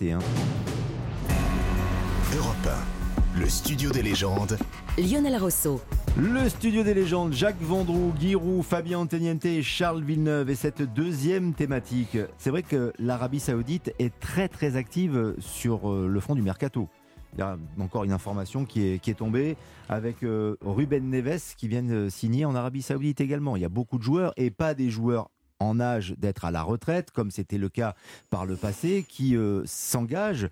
T1. Europe 1, le studio des légendes. Lionel Rousseau. Le studio des légendes, Jacques Vendroux, Guy Roux, Fabien Anteniente et Charles Villeneuve. Et cette deuxième thématique, c'est vrai que l'Arabie Saoudite est très très active sur euh, le front du mercato. Il y a encore une information qui est, qui est tombée avec euh, Ruben Neves qui vient de signer en Arabie Saoudite également. Il y a beaucoup de joueurs et pas des joueurs en âge d'être à la retraite, comme c'était le cas par le passé, qui euh, s'engagent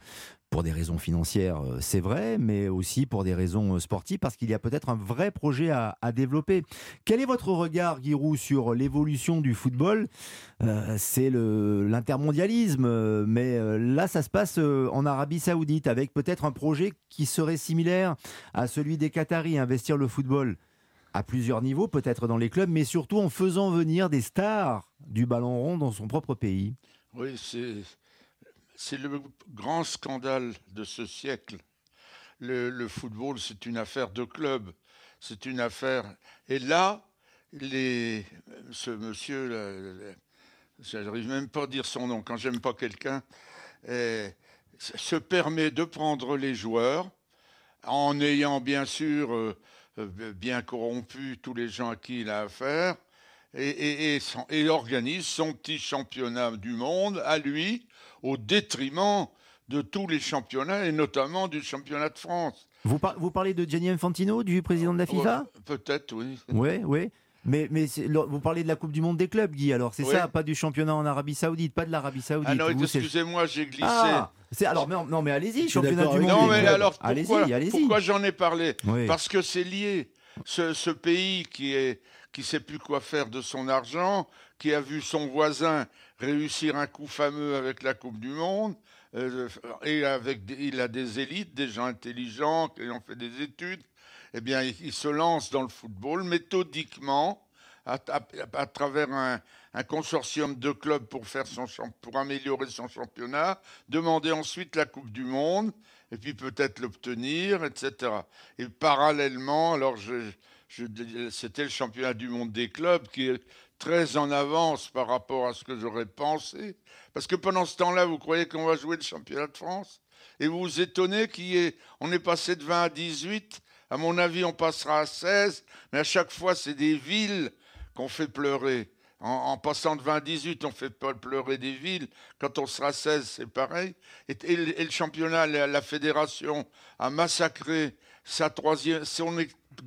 pour des raisons financières, euh, c'est vrai, mais aussi pour des raisons euh, sportives, parce qu'il y a peut-être un vrai projet à, développer. Quel est votre regard, Giroud, sur l'évolution du football? Euh, C'est l'intermondialisme, mais là, ça se passe en Arabie Saoudite, avec peut-être un projet qui serait similaire à celui des Qataris, investir le football à plusieurs niveaux, peut-être dans les clubs, mais surtout en faisant venir des stars du ballon rond dans son propre pays. Oui, c'est le grand scandale de ce siècle. Le, football, c'est une affaire de club. C'est une affaire. Et là, ce monsieur, j'arrive même pas à dire son nom quand j'aime pas quelqu'un, eh, se permet de prendre les joueurs en ayant bien sûr euh, bien corrompu tous les gens à qui il a affaire et, et, et, son, et organise son petit championnat du monde à lui au détriment de tous les championnats et notamment du championnat de France. Vous, par vous parlez de Gianni Infantino, du président de la FIFA? ouais, Peut-être, oui. Oui, oui. Mais, mais vous parlez de la Coupe du Monde des clubs, Guy, alors c'est oui. ça, pas du championnat en Arabie Saoudite, pas de l'Arabie Saoudite. Ah non, excusez-moi, j'ai glissé. Ah, alors, non, non mais allez-y, championnat du monde. Non, mais alors, pourquoi, pourquoi j'en ai parlé oui. Parce que c'est lié. Ce, ce, pays qui est qui sait plus quoi faire de son argent, qui a vu son voisin réussir un coup fameux avec la Coupe du Monde, euh, et avec il a des élites, des gens intelligents qui ont fait des études, eh bien, il, se lance dans le football méthodiquement à, travers un, consortium de clubs pour faire son pour améliorer son championnat, demander ensuite la Coupe du Monde et puis peut-être l'obtenir, etc. Et parallèlement, alors c'était le championnat du monde des clubs qui est très en avance par rapport à ce que j'aurais pensé. Parce que pendant ce temps-là, vous croyez qu'on va jouer le championnat de France? Et vous vous étonnez qu'on est, on est passé de 20 à 18. À mon avis, on passera à 16. Mais à chaque fois, c'est des villes qu'on fait pleurer. En, passant de 20 à 18, on fait pleurer des villes. Quand on sera 16, c'est pareil. Et, le championnat, la, fédération a massacré sa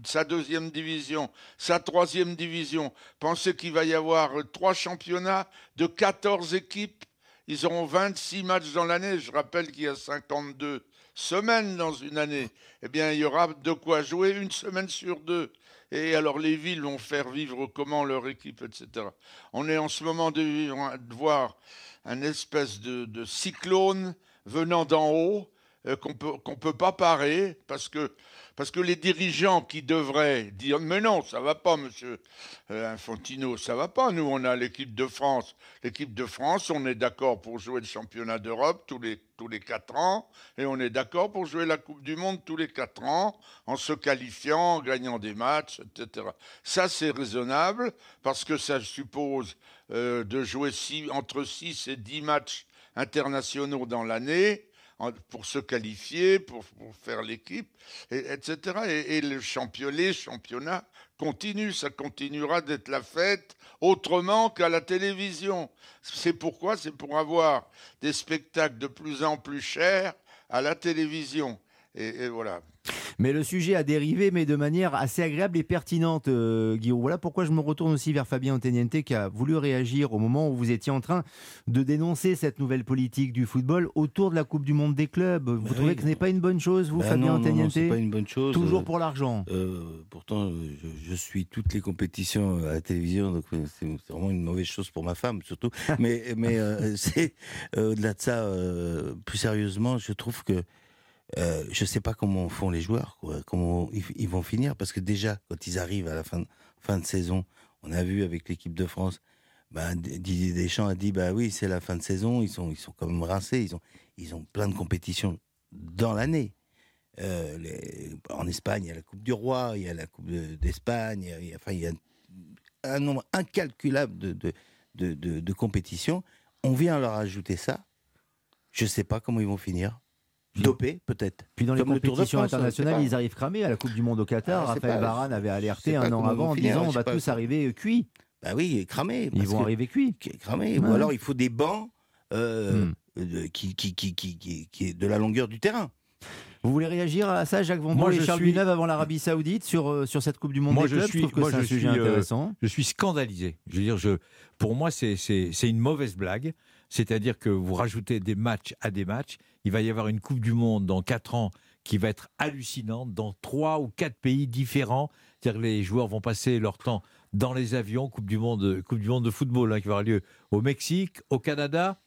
sa deuxième division, sa troisième division. Pensez qu'il va y avoir trois championnats de 14 équipes. Ils auront 26 matchs dans l'année. Je rappelle qu'il y a 52 semaines dans une année. Eh bien, il y aura de quoi jouer une semaine sur deux. Et alors, les villes vont faire vivre comment leur équipe, etc. On est en ce moment de, voir un espèce de, cyclone venant d'en haut euh, qu'on qu'on peut pas parer parce que, parce que les dirigeants qui devraient dire mais non, ça va pas, monsieur euh, Infantino, ça va pas. Nous, on a l'équipe de France. L'équipe de France, on est d'accord pour jouer le championnat d'Europe tous les, tous les quatre ans et on est d'accord pour jouer la Coupe du Monde tous les quatre ans en se qualifiant, en gagnant des matchs, etc. Ça, c'est raisonnable parce que ça suppose euh, de jouer six, entre 6 et 10 matchs internationaux dans l'année pour se qualifier, pour, faire l'équipe, etc. Et, le champion, les championnats continuent, ça continuera d'être la fête autrement qu'à la télévision. C'est pourquoi C'est pour avoir des spectacles de plus en plus chers à la télévision. Et voilà. Mais le sujet a dérivé, mais de manière assez agréable et pertinente, euh, Guillaume. Voilà pourquoi je me retourne aussi vers Fabien Anteniente qui a voulu réagir au moment où vous étiez en train de dénoncer cette nouvelle politique du football autour de la Coupe du Monde des clubs. Vous bah trouvez oui. que ce n'est pas une bonne chose, vous, bah Fabien Anteniente Non, non pas une bonne chose. Toujours pour l'argent. Euh, pourtant, je, je, suis toutes les compétitions à la télévision, donc euh, c'est vraiment une mauvaise chose pour ma femme, surtout. mais mais euh, c'est euh, au-delà de ça, plus sérieusement, je trouve que euh, je sais pas comment font les joueurs, comment ils, vont finir, parce que déjà, quand ils arrivent à la fin, de saison, on a vu avec l'équipe de France, bah, Didier Deschamps a dit, bah oui, c'est la fin de saison, ils sont, ils sont quand même rincés, ils ont, ils ont plein de compétitions dans l'année. Euh, en Espagne, il y a la Coupe du Roi, il y a la Coupe d'Espagne, enfin, il y a un nombre incalculable de, de compétitions. On vient leur ajouter ça. je ne sais pas comment ils vont finir. Dopé, peut-être. Puis dans les compétitions internationales, ils arrivent cramés. À la Coupe du Monde au Qatar, ah, Raphaël Varane avait alerté un an avant en disant on va tous arriver cuits. Bah oui, cramés. Ils vont arriver cuits. Cramés. Ou alors il faut des bancs euh, hmm. qui, qui, qui, qui, qui est de la longueur du terrain. Vous voulez réagir à ça, Jacques Vendroux et Charles suis... avant l'Arabie Saoudite sur, euh, sur cette Coupe du Monde moi, des clubs? Je, suis, trouve que c'est un sujet euh, intéressant. je suis scandalisé. Je veux dire, je, pour moi, c'est une mauvaise blague. C'est-à-dire que vous rajoutez des matchs à des matchs. Il va y avoir une Coupe du Monde dans 4 ans qui va être hallucinante dans 3 ou 4 pays différents. C'est-à-dire que les joueurs vont passer leur temps dans les avions. Coupe du Monde, coupe du monde de football hein, qui va avoir lieu au Mexique, au Canada,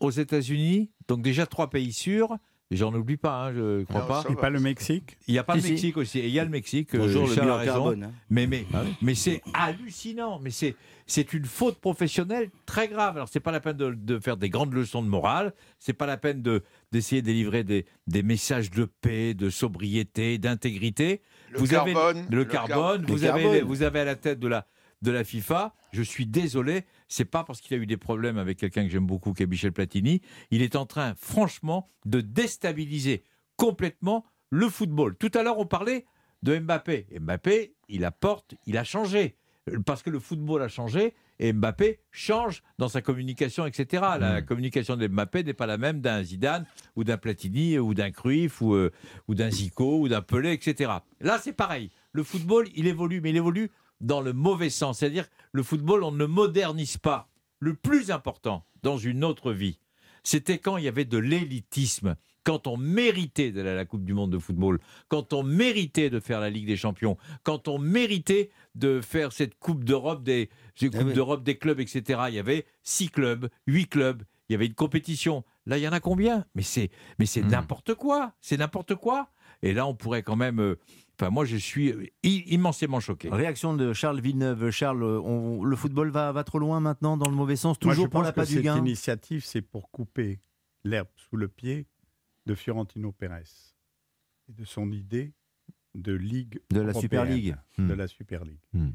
aux États-Unis. Donc déjà trois pays sûrs. J'en oublie pas, hein, je crois pas. Et pas le Mexique Il n'y a pas le Mexique aussi. Et il y a le Mexique. Bonjour, le raison. Hein. Mais, mais, ah mais c'est hallucinant. Mais c'est, c'est une faute professionnelle très grave. Alors, c'est pas la peine de, de, faire des grandes leçons de morale. C'est pas la peine de, d'essayer de délivrer des, des messages de paix, de sobriété, d'intégrité. Le vous carbone. Avez le, carbone. Vous, avez, vous avez à la tête de la, de la FIFA. Je suis désolé, c'est pas parce qu'il a eu des problèmes avec quelqu'un que j'aime beaucoup, qui est Michel Platini. Il est en train, franchement, de déstabiliser complètement le football. Tout à l'heure, on parlait de Mbappé. Mbappé, il apporte, il a changé. Parce que le football a changé et Mbappé change dans sa communication, etc. La mm. communication de Mbappé n'est pas la même d'un Zidane ou d'un Platini ou d'un Cruyff ou, euh, ou d'un Zico ou d'un Pelé, etc. Là, c'est pareil. Le football, il évolue, mais il évolue dans le mauvais sens. C'est-à-dire, le football, on ne modernise pas. Le plus important dans une autre vie, c'était quand il y avait de l'élitisme, quand on méritait d'aller à la Coupe du Monde de football, quand on méritait de faire la Ligue des Champions, quand on méritait de faire cette Coupe d'Europe des, eh d'Europe des clubs, etc. Il y avait six clubs, huit clubs, il y avait une compétition. Là, il y en a combien? Mais c'est, mais c'est hmm. n'importe quoi. C'est n'importe quoi. Et là, on pourrait quand même euh, Enfin, moi, je suis immensément choqué. Réaction de Charles Villeneuve. Charles, le football va, va, trop loin maintenant, dans le mauvais sens, toujours pour la pas du gain Cette initiative, c'est pour couper l'herbe sous le pied de Fiorentino Pérez et de son idée de ligue de la Super League, de hmm. la Super League. Hmm.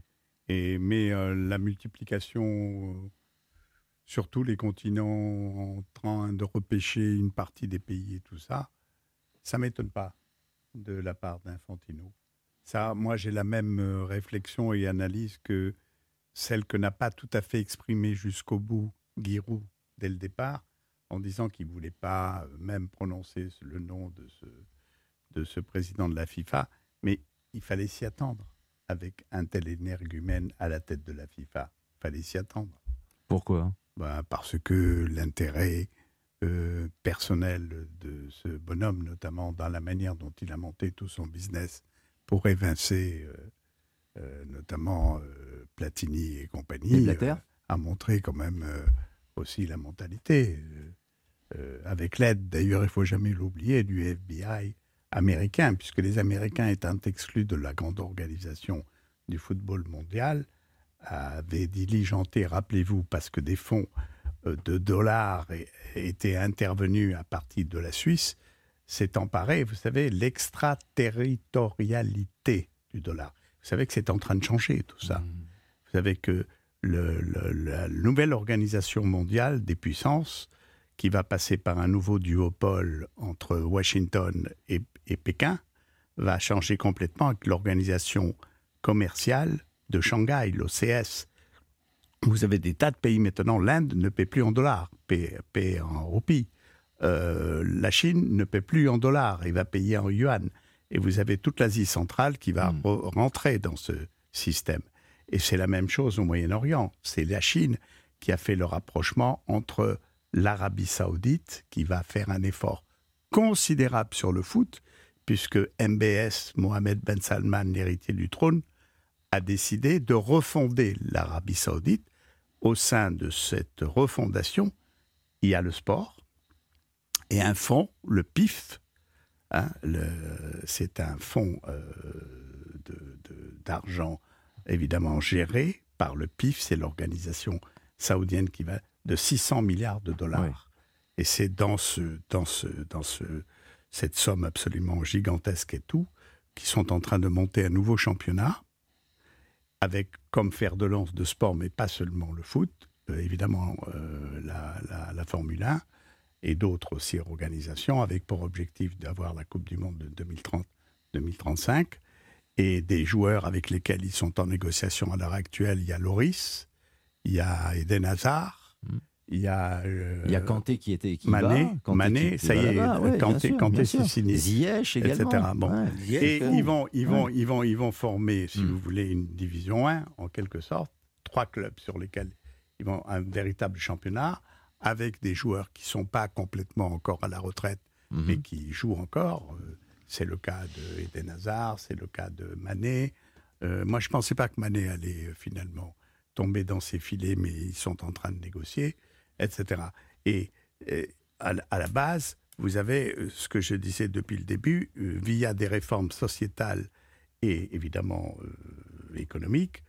Et mais euh, la multiplication euh, sur tous les continents en train de repêcher une partie des pays et tout ça, ça m'étonne pas de la part d'Infantino. Ça, moi, j'ai la même euh, réflexion et analyse que celle que n'a pas tout à fait exprimée jusqu'au bout Giroud dès le départ, en disant qu'il ne voulait pas euh, même prononcer le nom de ce, de ce président de la FIFA, mais il fallait s'y attendre avec un tel énergumène à la tête de la FIFA. Il fallait s'y attendre. Pourquoi? Ben, Parce que l'intérêt euh, personnel de ce bonhomme, notamment dans la manière dont il a monté tout son business pour évincer euh, euh, notamment Platini et compagnie, a montré quand même aussi la mentalité. avec l'aide, d'ailleurs, il faut jamais l'oublier, du FBI américain, puisque les Américains étant exclus de la grande organisation du football mondial, avaient diligenté, rappelez-vous, parce que des fonds de dollars était intervenu à partir de la Suisse, s'est emparé, vous savez, l'extraterritorialité du dollar. Vous savez que c'est en train de changer tout ça. Mmh. Vous savez que la nouvelle organisation mondiale des puissances, qui va passer par un nouveau duopole entre Washington et, et Pékin, va changer complètement avec l'organisation commerciale de Shanghai, l'OCS, vous avez des tas de pays maintenant. L'Inde ne paie plus en dollars, paie, en roupies. Euh, la Chine ne paie plus en dollars, il va payer en yuan. Et vous avez toute l'Asie centrale qui va hmm. rentrer dans ce système. Et c'est la même chose au Moyen-Orient. C'est la Chine qui a fait le rapprochement entre l'Arabie saoudite, qui va faire un effort considérable sur le foot, puisque MBS, Mohamed Ben Salman, l'héritier du trône, a décidé de refonder l'Arabie saoudite au sein de cette refondation, il y a le sport et un fonds, le PIF. Hein, c'est un fonds euh, d'argent évidemment géré par le PIF, c'est l'organisation saoudienne qui va de 600 milliards de dollars. Et c'est dans, ce, dans, ce, dans ce, cette somme absolument gigantesque et tout, qui sont en train de monter un nouveau championnat avec comme fer de lance de sport, mais pas seulement le foot, euh, évidemment euh, la, Formule 1, et d'autres aussi organisations, avec pour objectif d'avoir la Coupe du Monde de 2030-2035. Et des joueurs avec lesquels ils sont en négociation à l'heure actuelle, il y a Loris, il y a Eden Hazard, mm. Il y a... Euh, il y a Kanté qui était... Qui Mané, Mané ça y est, Kanté, Kanté c'est signé. Ziyech également. Etc. Bon. et ils vont, ils, vont, ils, vont, ils vont former, si mm. vous voulez, une division 1, en quelque sorte, trois clubs sur lesquels ils vont un véritable championnat avec des joueurs qui ne sont pas complètement encore à la retraite, mhm. mais qui jouent encore. Euh, c'est le cas de Eden Hazard, c'est le cas de Mané. Euh, moi, je ne pensais pas que Mané allait euh, finalement tomber dans ses filets, mais ils sont en train de négocier, etc. Et, à, la base, vous avez ce que je disais depuis le début, via des réformes sociétales et évidemment économiques,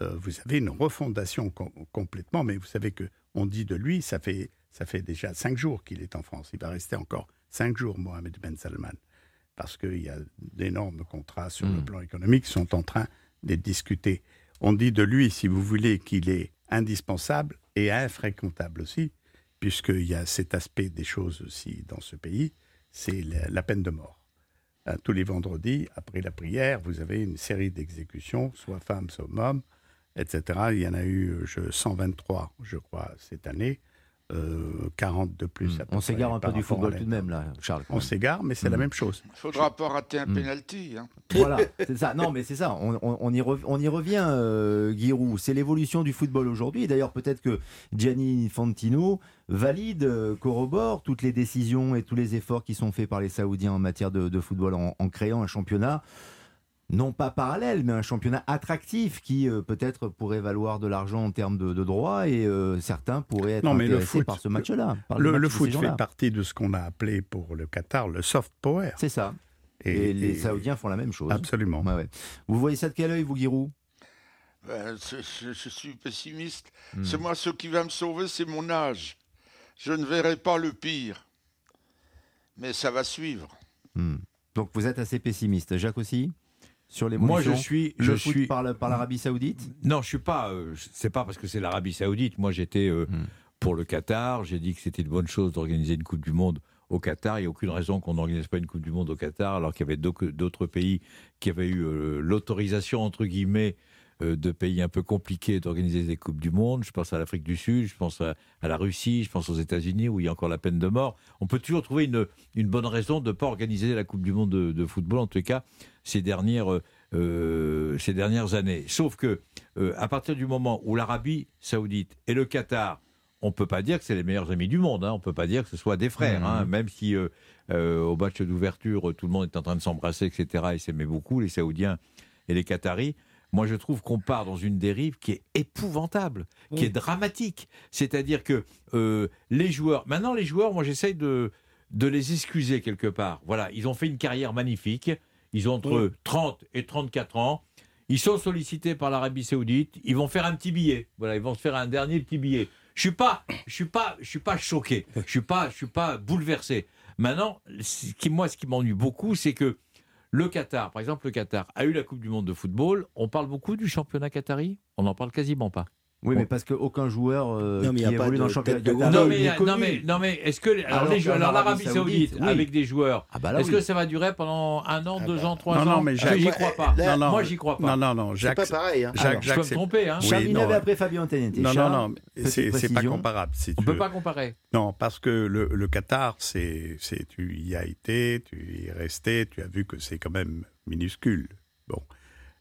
vous avez une refondation complètement, mais vous savez que on dit de lui, ça fait, ça fait déjà cinq jours qu'il est en France. Il va rester encore cinq jours, Mohamed Ben Salman, parce qu'il y a d'énormes contrats sur le hmm. plan économique qui sont en train d'être discutés. On dit de lui, si vous voulez, qu'il est indispensable et infréquentable aussi, puisqu'il y a cet aspect des choses aussi dans ce pays, c'est la, peine de mort. Hein, tous les vendredis, après la prière, vous avez une série d'exécutions, soit femmes, soit hommes, etc. Il y en a eu 123, je crois, cette année. 40 euh, de plus. Hmm. On s'égare un peu du football tout de même, là, Charles. On s'égare, mais c'est la hmm. même chose. Il ne faudra pas rater un hmm. penalty. Hein. Voilà, c'est ça. Non, mais c'est ça. On, y on, y revient, euh, Giroud. C'est l'évolution du football aujourd'hui. D'ailleurs, peut-être que Gianni Fantino valide, euh, corrobore toutes les décisions et tous les efforts qui sont faits par les Saoudiens en matière de, football en créant un championnat non pas parallèle, mais un championnat attractif qui euh, peut-être pourrait valoir de l'argent en termes de, droits et euh, certains pourraient être intéressés par ce match-là. Le, foot fait partie de ce qu'on a appelé pour le Qatar le soft power. C'est ça. Et, les Saoudiens font la même chose. Absolument. Vous voyez ça de quel œil, vous, Giroud? Ben, je, suis pessimiste. Hmm. C'est moi ce qui va me sauver, c'est mon âge. Je ne verrai pas le pire. Mais ça va suivre. Hmm. Donc vous êtes assez pessimiste. Jacques aussi? Sur les Moi, je suis, je suis par l'Arabie Saoudite? Non, je suis pas. Euh, c'est pas parce que c'est l'Arabie Saoudite. Moi, j'étais euh, hmm. pour le Qatar. J'ai dit que c'était une bonne chose d'organiser une Coupe du Monde au Qatar. Il n'y a aucune raison qu'on n'organise pas une Coupe du Monde au Qatar, alors qu'il y avait d'autres pays qui avaient eu euh, l'autorisation entre guillemets de pays un peu compliqués d'organiser des Coupes du Monde. Je pense à l'Afrique du Sud, je pense à, la Russie, je pense aux États-Unis où il y a encore la peine de mort. On peut toujours trouver une, une bonne raison de ne pas organiser la Coupe du Monde de, de football, en tout cas ces dernières, euh, euh, ces dernières années. Sauf que euh, à partir du moment où l'Arabie saoudite et le Qatar, on ne peut pas dire que c'est les meilleurs amis du monde, hein, on ne peut pas dire que ce soit des frères, hein, mmh. même si au match d'ouverture, tout le monde est en train de s'embrasser, etc., et s'aimait beaucoup, les Saoudiens et les Qataris. Moi, je trouve qu'on part dans une dérive qui est épouvantable, qui est dramatique. C'est-à-dire que les joueurs, maintenant les joueurs, moi j'essaye de, de les excuser quelque part. Voilà, ils ont fait une carrière magnifique. Ils ont entre 30 et 34 ans. Ils sont sollicités par l'Arabie Saoudite. Ils vont faire un petit billet. Voilà, ils vont se faire un dernier petit billet. Je suis pas, je suis pas, je suis pas choqué. Je suis pas, je suis pas bouleversé. Maintenant, ce qui, moi, ce qui m'ennuie beaucoup, c'est que le Qatar, par exemple, le Qatar a eu la Coupe du Monde de football. On parle beaucoup du championnat qatari? On n'en parle quasiment pas. Oui, mais parce qu'aucun joueur euh, non, qui évolue dans le championnat non, mais, non, mais, non, mais est-ce que alors, les joueurs, l'Arabie Saoudite, avec des joueurs, ah bah est-ce que ça va durer pendant un an, ah deux bah. ans, trois ans Non, mais j'y crois pas. Moi, j'y crois pas. Non, non, non. C'est pas pareil. Hein. Jacques, je peux me tromper. Hein. Oui, avait après Fabien Anteniente. Non, non, non. C'est pas comparable. On peut pas comparer. Non, parce que le Qatar, c'est tu y as été, tu y es resté, tu as vu que c'est quand même minuscule.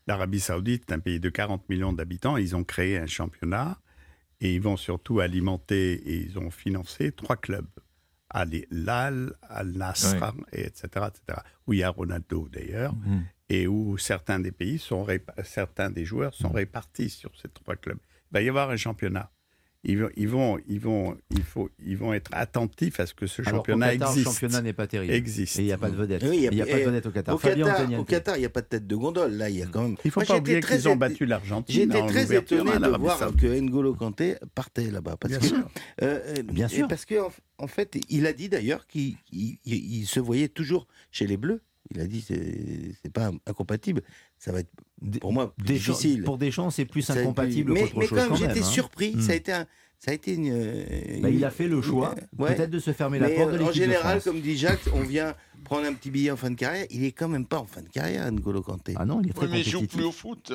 L'Arabie Saoudite est un pays de 40 millions d'habitants. Ils ont créé un championnat et ils vont surtout alimenter et ils ont financé trois clubs. Al-Hilal, Al-Nasr, etc., etc. Où il y a Ronaldo d'ailleurs, mhm. et où certains des pays sont certains des joueurs sont mhm. répartis sur ces trois clubs. Il va y avoir un championnat ils vont, ils vont, ils vont, il faut, ils vont être attentifs à ce que ce championnat existe. Le championnat n'est pas terrible. Existe. Et il n'y a pas de vedette. il n'y a, pas de vedette au Qatar. Au Qatar, au Qatar, il n'y a pas de tête de gondole. Là, il y a quand même. Il ne faut pas oublier qu'ils ont battu l'Argentine. J'étais très étonné de voir que N'Golo Kanté partait là-bas. Bien sûr. Euh, euh, Bien sûr. Parce qu'en en fait, il a dit d'ailleurs qu'il se voyait toujours chez les Bleus. Il a dit c'est c'est pas incompatible. Ça va être pour moi difficile. pour des gens, c'est plus incompatible. Mais, mais quand même, j'étais hein. surpris. Ça a hmm. été un, Ça a été une. Bah, il a fait le choix, peut-être de se fermer la porte de En général, comme dit Jacques, on vient prendre un petit billet en fin de carrière. Il est quand même pas en fin de carrière, N'Golo Kanté. Ah non, il est très mais il joue plus au foot.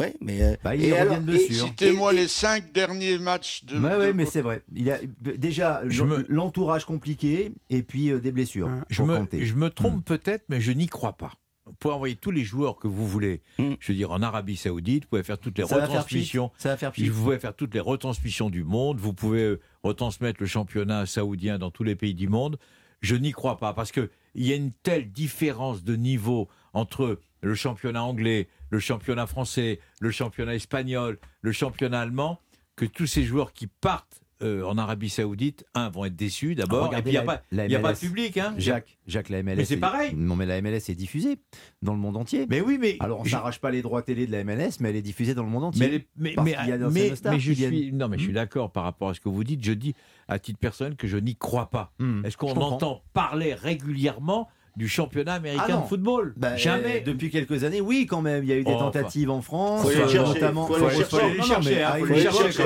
Ouais, mais euh, bah, il revient de blessure. Citez-moi les cinq derniers matchs de. Ouais, mais c'est vrai. Il a déjà l'entourage compliqué et puis euh, des blessures. Je me, je me, trompe hmm. peut-être, mais je n'y crois pas. Vous pouvez envoyer tous les joueurs que vous voulez. Hmm. Je veux dire, en Arabie Saoudite, vous pouvez faire toutes les retransmissions. Ça va faire Vous pouvez faire toutes les retransmissions du monde. Vous pouvez euh, retransmettre le championnat saoudien dans tous les pays du monde. Je n'y crois pas parce qu'il y a une telle différence de niveau entre le championnat anglais, le championnat français, le championnat espagnol, le championnat allemand, que tous ces joueurs qui partent euh, en Arabie Saoudite, un, vont être déçus d'abord, et puis il n'y a, pas, a pas de public. Hein. Jacques, Jacques, la MLS. Mais c'est pareil. Non, mais la MLS est diffusée dans le monde entier. Mais oui, mais. Alors on s'arrache pas les droits télé de la MLS, mais elle est diffusée dans le monde entier. Mais, mais, mais, mais je suis, non, mais je suis hmm. d'accord par rapport à ce que vous dites. Je dis à titre personnel que je n'y crois pas. Hmm. Est-ce qu'on entend parler régulièrement du championnat américain ah de football. Bah, Jamais. Depuis quelques années, oui, quand même. Il y a eu des oh, tentatives en France, faut euh, chercher, notamment. Faut aller chercher. Faut les chercher. Hein, faut chercher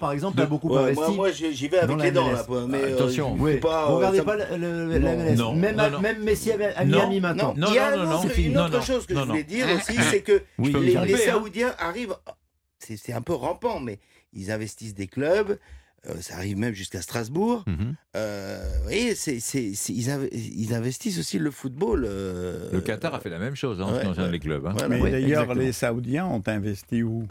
par exemple, a beaucoup ouais, investi. Moi, moi j'y vais avec les dents. Là, mais, euh, Attention. Euh, oui. pas, Vous regardez pas la MLS. Non, même, non, non. même Messi à Miami maintenant. Il y a une autre chose que je voulais dire aussi, c'est que les hein. Saoudiens arrivent. C'est un peu rampant, mais ils investissent des clubs. Euh, ça arrive même jusqu'à Strasbourg. Mhm. Euh, et c'est, ils, investissent aussi le football. Euh, le Qatar a fait la même chose hein, en les clubs. Hein. Mais d'ailleurs, les Saoudiens ont investi où?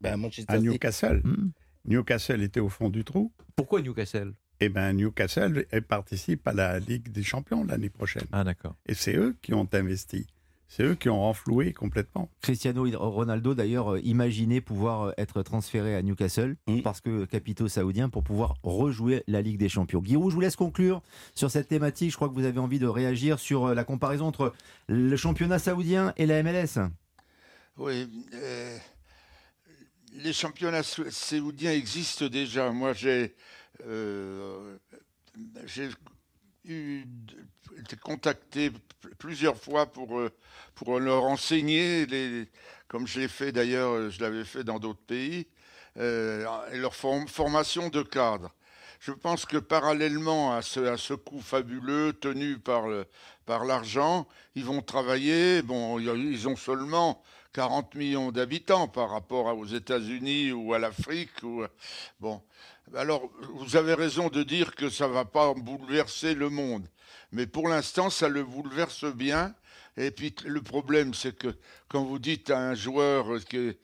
Ben, À Newcastle. Hmm. Newcastle était au fond du trou. Pourquoi Newcastle? Eh bien, Newcastle participe à la Ligue des Champions l'année prochaine. Ah, d'accord. Et c'est eux qui ont investi. C'est eux qui ont renfloué complètement. Cristiano Ronaldo, d'ailleurs, euh, imaginait pouvoir euh, être transféré à Newcastle mm. parce que capitaux saoudiens pour pouvoir rejouer la Ligue des Champions. Guirou, je vous laisse conclure sur cette thématique. Je crois que vous avez envie de réagir sur euh, la comparaison entre le championnat saoudien et la MLS. Oui. les championnats saoudiens existent déjà. Moi, j'ai été contacté plusieurs fois pour, euh, pour leur enseigner, les, comme je fait d'ailleurs, je l'avais fait dans d'autres pays, euh, leur formation de cadre. Je pense que parallèlement à ce, à ce coût fabuleux tenu par, par l'argent, ils vont travailler. Bon, ils ont seulement 40 millions d'habitants par rapport aux États-Unis ou à l'Afrique. Bon, alors vous avez raison de dire que ça ne va pas bouleverser le monde. Mais pour l'instant, ça le bouleverse bien. Et puis le problème, c'est que quand vous dites à un joueur qui est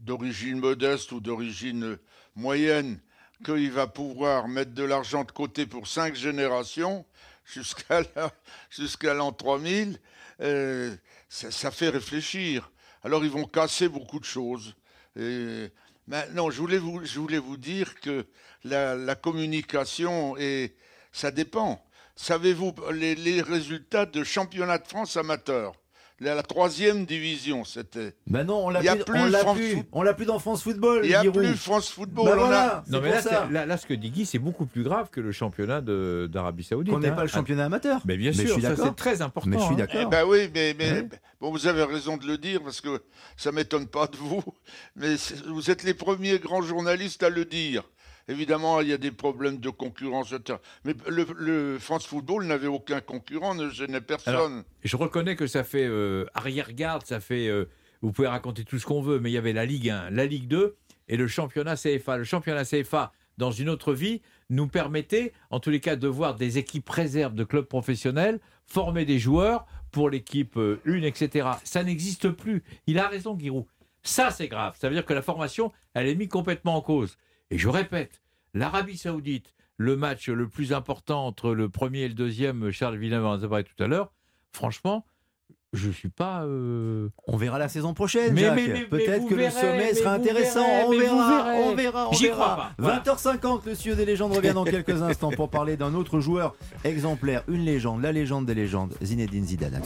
d'origine modeste ou d'origine moyenne qu'il va pouvoir mettre de l'argent de côté pour cinq générations jusqu'à l'an 3000, euh, ça, fait réfléchir. Alors ils vont casser beaucoup de choses. Et, maintenant, je voulais vous, dire que la, communication, et ça dépend. Savez-vous les, résultats de championnat de France amateur la, troisième division, c'était. Ben non, on l'a plus, on l'a plus, on l'a plus dans France Football. Il n'y a plus France Football. Ben voilà, non mais là, là, ce que dit Guy, c'est beaucoup plus grave que le championnat d'Arabie Saoudite. On n'est hein. pas le championnat amateur. Mais bien sûr, c'est très important. Mais je suis hein. d'accord. Eh ben oui, mais, mais bon, vous avez raison de le dire parce que ça m'étonne pas de vous. Mais vous êtes les premiers grands journalistes à le dire. Évidemment, il y a des problèmes de concurrence, Mais le, France Football n'avait aucun concurrent, ne gênait personne. je reconnais que ça fait euh, arrière-garde, ça fait. Euh, vous pouvez raconter tout ce qu'on veut, mais il y avait la Ligue 1, la Ligue 2 et le championnat CFA. Le championnat CFA, dans une autre vie, nous permettait, en tous les cas, de voir des équipes réserves de clubs professionnels former des joueurs pour l'équipe 1, euh, etc. Ça n'existe plus. Il a raison, Giroud. Ça, c'est grave. Ça veut dire que la formation, elle est mise complètement en cause. Et je répète, l'Arabie Saoudite, le match le plus important entre le premier et le deuxième, Charles Villeneuve en a parlé tout à l'heure, franchement, je suis pas. Euh, on verra la saison prochaine. Mais, peut-être que le sommet sera intéressant. on, verra, on verra. On verra. 20h50, le Cieux des légendes revient dans quelques instants pour parler d'un autre joueur exemplaire, une légende, la légende des légendes, Zinedine Zidane.